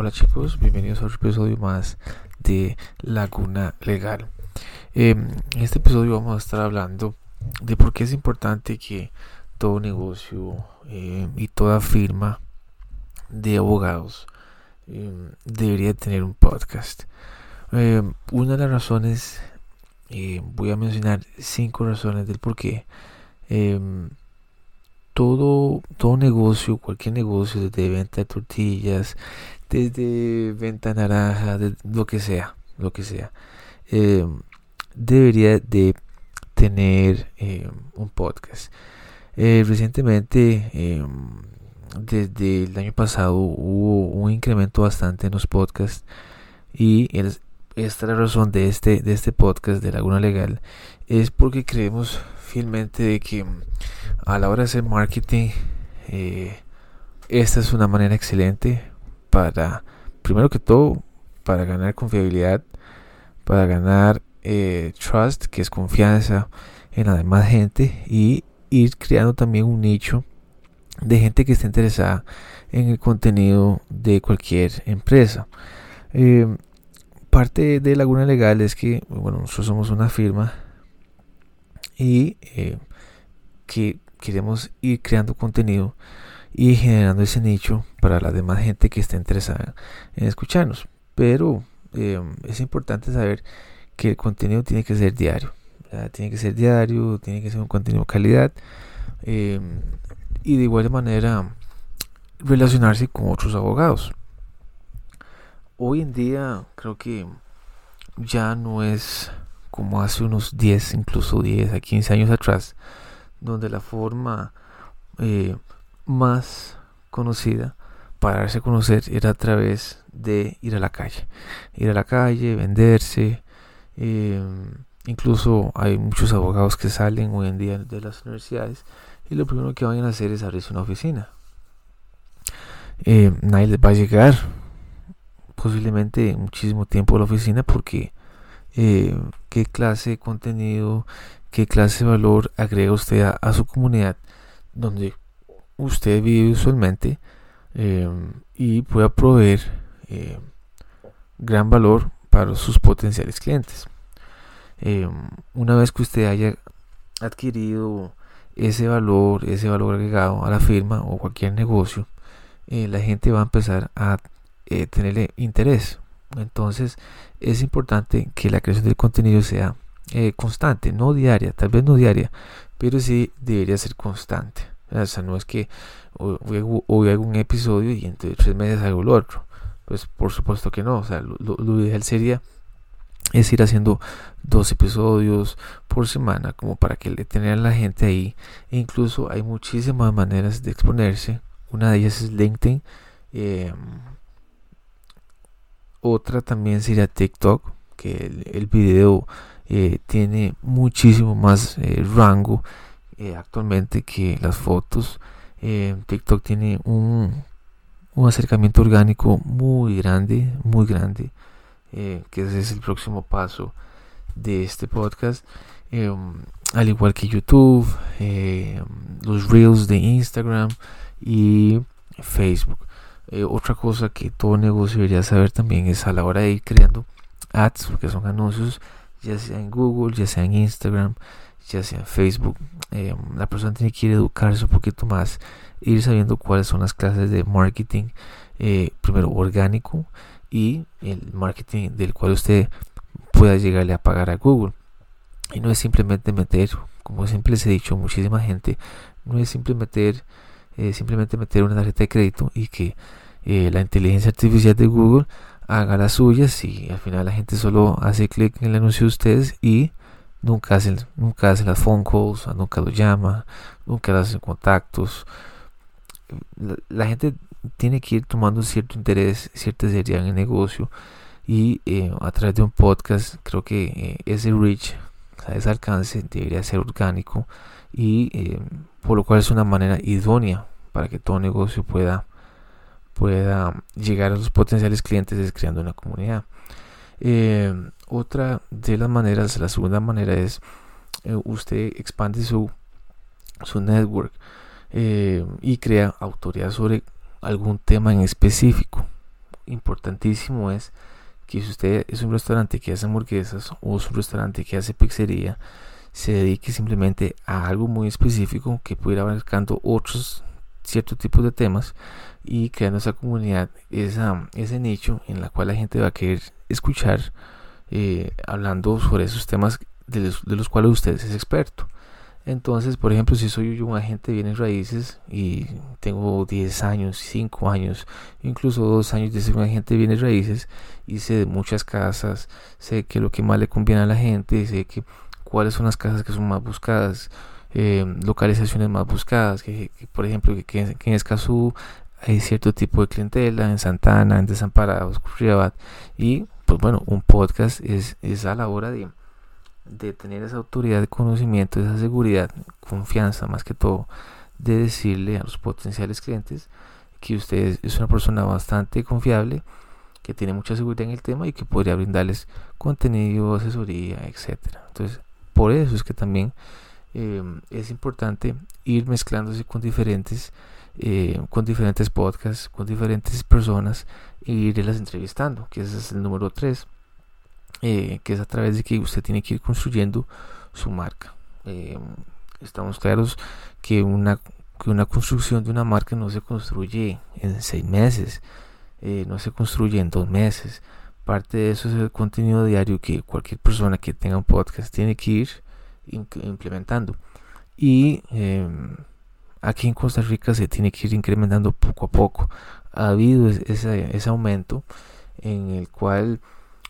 Hola chicos, bienvenidos a otro episodio más de Laguna Legal. Em, en este episodio vamos a estar hablando de por qué es importante que todo negocio em, y toda firma de abogados em, debería tener un podcast. una de las razones, voy a mencionar cinco razones del por qué todo, todo negocio, cualquier negocio, desde venta de tortillas, desde venta naranja, de lo que sea, lo que sea, eh, debería de tener eh, un podcast. Eh, recientemente, desde el año pasado, hubo un incremento bastante en los podcasts y esta es la razón de este, de este podcast de Laguna Legal, es porque creemos fielmente de que a la hora de hacer marketing, eh, esta es una manera excelente para, primero que todo, para ganar confiabilidad, para ganar eh, trust, que es confianza en la demás gente, y ir creando también un nicho de gente que esté interesada en el contenido de cualquier empresa. Eh, parte de Laguna Legal es que, bueno, nosotros somos una firma y que queremos ir creando contenido y generando ese nicho para la demás gente que esté interesada en escucharnos. Pero em, es importante saber que el contenido tiene que ser diario. Tiene que ser diario, tiene que ser un contenido de calidad. Em, y de igual manera relacionarse con otros abogados. Hoy en día creo que ya no es como hace unos 10, incluso 10 a 15 años atrás, donde la forma eh, más conocida para darse a conocer era a través de ir a la calle. Ir a la calle, venderse. Eh, incluso hay muchos abogados que salen hoy en día de las universidades y lo primero que van a hacer es abrirse una oficina. Eh, nadie les va a llegar posiblemente muchísimo tiempo a la oficina porque qué clase de contenido qué clase de valor agrega usted a, su comunidad donde usted vive usualmente em, y pueda proveer em, gran valor para sus potenciales clientes. Em, una vez que usted haya adquirido ese valor, ese valor agregado a la firma o cualquier negocio, eh, la gente va a empezar a eh, tenerle interés. Entonces es importante que la creación del contenido sea eh, constante, no diaria, tal vez no diaria, pero sí debería ser constante. O sea, no es que hoy, hago un episodio y entre tres meses hago el otro. Pues por supuesto que no. O sea, lo, ideal sería es ir haciendo dos episodios por semana como para que le tenga a la gente ahí. E incluso hay muchísimas maneras de exponerse. Una de ellas es LinkedIn. Em, otra también sería TikTok, que el, video eh, tiene muchísimo más eh, rango eh, actualmente que las fotos. TikTok tiene un, un, acercamiento orgánico muy grande, muy grande, que ese es el próximo paso de este podcast. al igual que YouTube, los reels de Instagram y Facebook. Otra cosa que todo negocio debería saber también es a la hora de ir creando ads, que son anuncios, ya sea en Google, ya sea en Instagram, ya sea en Facebook. Eh, la persona tiene que ir educarse un poquito más, ir sabiendo cuáles son las clases de marketing, eh, primero orgánico y el marketing del cual usted pueda llegarle a pagar a Google. Y no es simplemente meter, como siempre les he dicho muchísima gente, no es simplemente meter, eh, simplemente meter una tarjeta de crédito y que la inteligencia artificial de Google haga las suyas y al final la gente solo hace clic en el anuncio de ustedes y nunca hacen, nunca hacen las phone calls, nunca lo llama, nunca hacen contactos. La, gente tiene que ir tomando cierto interés, cierta seriedad en el negocio y eh, a través de un podcast creo que eh, ese reach, ese alcance debería ser orgánico y eh, por lo cual es una manera idónea para que todo negocio pueda pueda llegar a sus potenciales clientes es creando una comunidad. Eh, otra de las maneras, la segunda manera es eh, usted expande su, su network eh, y crea autoridad sobre algún tema en específico. importantísimo es que si usted es un restaurante que hace hamburguesas o es un restaurante que hace pizzería, se dedique simplemente a algo muy específico que pudiera abarcando otros ciertos tipos de temas y creando esa comunidad, esa, ese nicho en la cual la gente va a querer escuchar eh, hablando sobre esos temas de los, de los cuales usted es experto. Entonces, por ejemplo, si soy un agente de bienes raíces y tengo 10 años, 5 años, incluso 2 años de ser un agente de bienes raíces y sé de muchas casas, sé que lo que más le conviene a la gente, sé que cuáles son las casas que son más buscadas, eh, localizaciones más buscadas, que, por ejemplo que, en Escazú hay cierto tipo de clientela, en Santana, en Desamparados, Curriabat, y pues bueno, un podcast es, es a la hora de de tener esa autoridad de conocimiento, esa seguridad, confianza más que todo, de decirle a los potenciales clientes que usted es una persona bastante confiable, que tiene mucha seguridad en el tema y que podría brindarles contenido, asesoría, etcétera. Entonces, por eso es que también eh, es importante ir mezclándose con diferentes, eh, con diferentes podcasts, con diferentes personas e irlas entrevistando, que ese es el número 3 eh, que es a través de que usted tiene que ir construyendo su marca. Estamos claros que una, que una construcción de una marca no se construye en seis meses, no se construye en dos meses. Parte de eso es el contenido diario que cualquier persona que tenga un podcast tiene que ir implementando. Y em, aquí en Costa Rica se tiene que ir incrementando poco a poco. Ha habido ese, ese aumento en el cual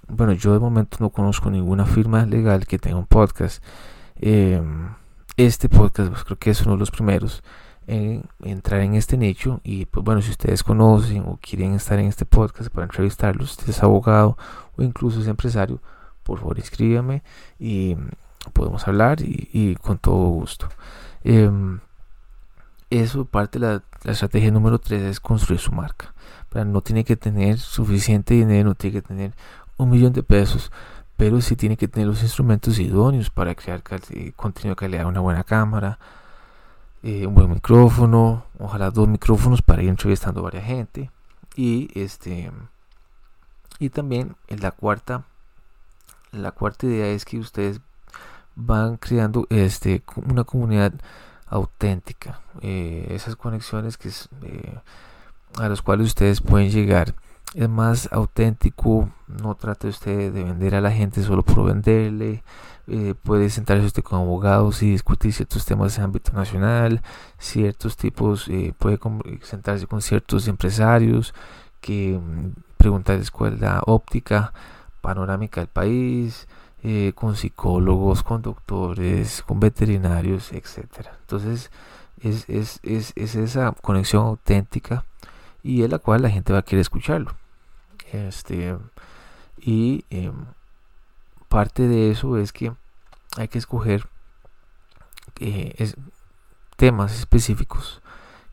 bueno, yo de momento no conozco ninguna firma legal que tenga un podcast. Em, este podcast pues, creo que es uno de los primeros en entrar en este nicho y pues bueno, si ustedes conocen o quieren estar en este podcast para entrevistarlos, si es abogado o incluso es empresario, por favor escríbame y podemos hablar y, con todo gusto. Em, eso parte de la, estrategia número 3 es construir su marca. No tiene que tener suficiente dinero, no tiene que tener un millón de pesos, pero sí tiene que tener los instrumentos idóneos para crear eh, contenido de calidad, una buena cámara, eh, un buen micrófono, ojalá dos micrófonos para ir entrevistando a varias gente. Y este y también en la cuarta la cuarta idea es que ustedes van creando este una comunidad auténtica. Eh, esas conexiones que a las cuales ustedes pueden llegar es más auténtico, no trate usted de vender a la gente solo por venderle, eh, puede sentarse usted con abogados y discutir ciertos temas de ámbito nacional, ciertos tipos, eh, puede sentarse con ciertos empresarios que mm, preguntarles cuál la óptica panorámica del país, eh, con psicólogos, con doctores, con veterinarios, etcétera. Entonces es, es, es, es esa conexión auténtica y en la cual la gente va a querer escucharlo. Este, y em, parte de eso es que hay que escoger eh, temas específicos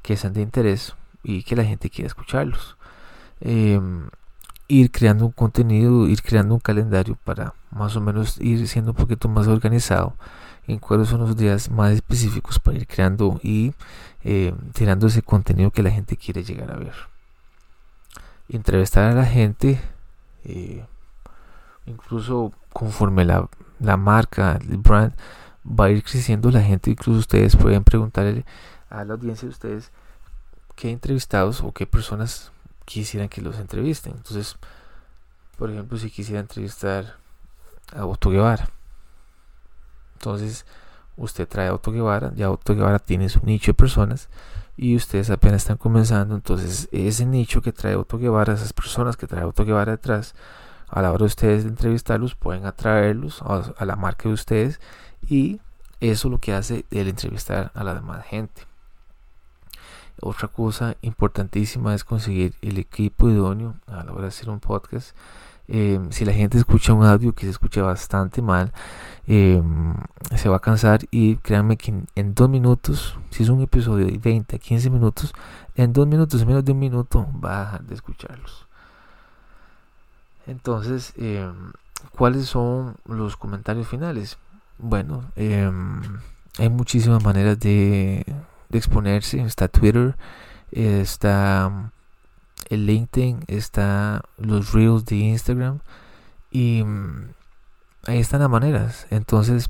que sean de interés y que la gente quiera escucharlos. Em, ir creando un contenido, ir creando un calendario para más o menos ir siendo un poquito más organizado en cuáles son los días más específicos para ir creando y eh, tirando ese contenido que la gente quiere llegar a ver. Entrevistar a la gente, eh, incluso conforme la, la marca, el brand va a ir creciendo, la gente, incluso ustedes pueden preguntarle a la audiencia de ustedes qué entrevistados o qué personas quisieran que los entrevisten. Entonces, por ejemplo, si quisiera entrevistar a Otto Guevara, entonces, usted trae a Otto Guevara, ya Otto Guevara tiene su nicho de personas y ustedes apenas están comenzando, entonces ese nicho que trae Otto Guevara, esas personas que trae Otto Guevara detrás, a la hora de ustedes de entrevistarlos, pueden atraerlos a, la marca de ustedes y eso es lo que hace el entrevistar a la demás gente. Otra cosa importantísima es conseguir el equipo idóneo a la hora de hacer un podcast Em, si la gente escucha un audio que se escucha bastante mal, em, se va a cansar y créanme que en, dos minutos, si es un episodio de 20 a 15 minutos, en dos minutos, menos de un minuto, va a dejar de escucharlos. Entonces, em, ¿cuáles son los comentarios finales? Bueno, hay muchísimas maneras de exponerse. Está Twitter, está el LinkedIn, está los Reels de Instagram y mm, ahí están las maneras. Entonces,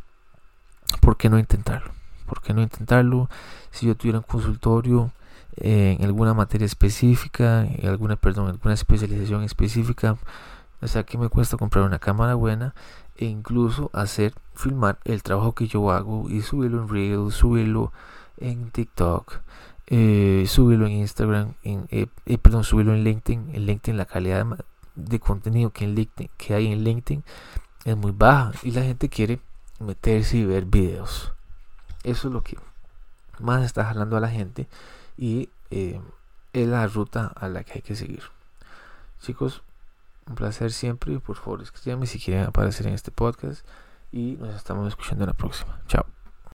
¿por qué no intentarlo? ¿Por qué no intentarlo? Si yo tuviera un consultorio en alguna materia específica, en alguna, perdón, alguna especialización específica, o sea, que me cuesta comprar una cámara buena e incluso hacer, filmar el trabajo que yo hago y subirlo en Reels, subirlo en TikTok, eh, subirlo en Instagram, en, eh, eh, perdón, subirlo en LinkedIn. En LinkedIn la calidad de, contenido que, en LinkedIn, que hay en LinkedIn es muy baja y la gente quiere meterse y ver videos. Eso es lo que más está jalando a la gente y es la ruta a la que hay que seguir. Chicos, un placer siempre. Por favor, escríbanme si quieren aparecer en este podcast. Y nos estamos escuchando en la próxima. Chao.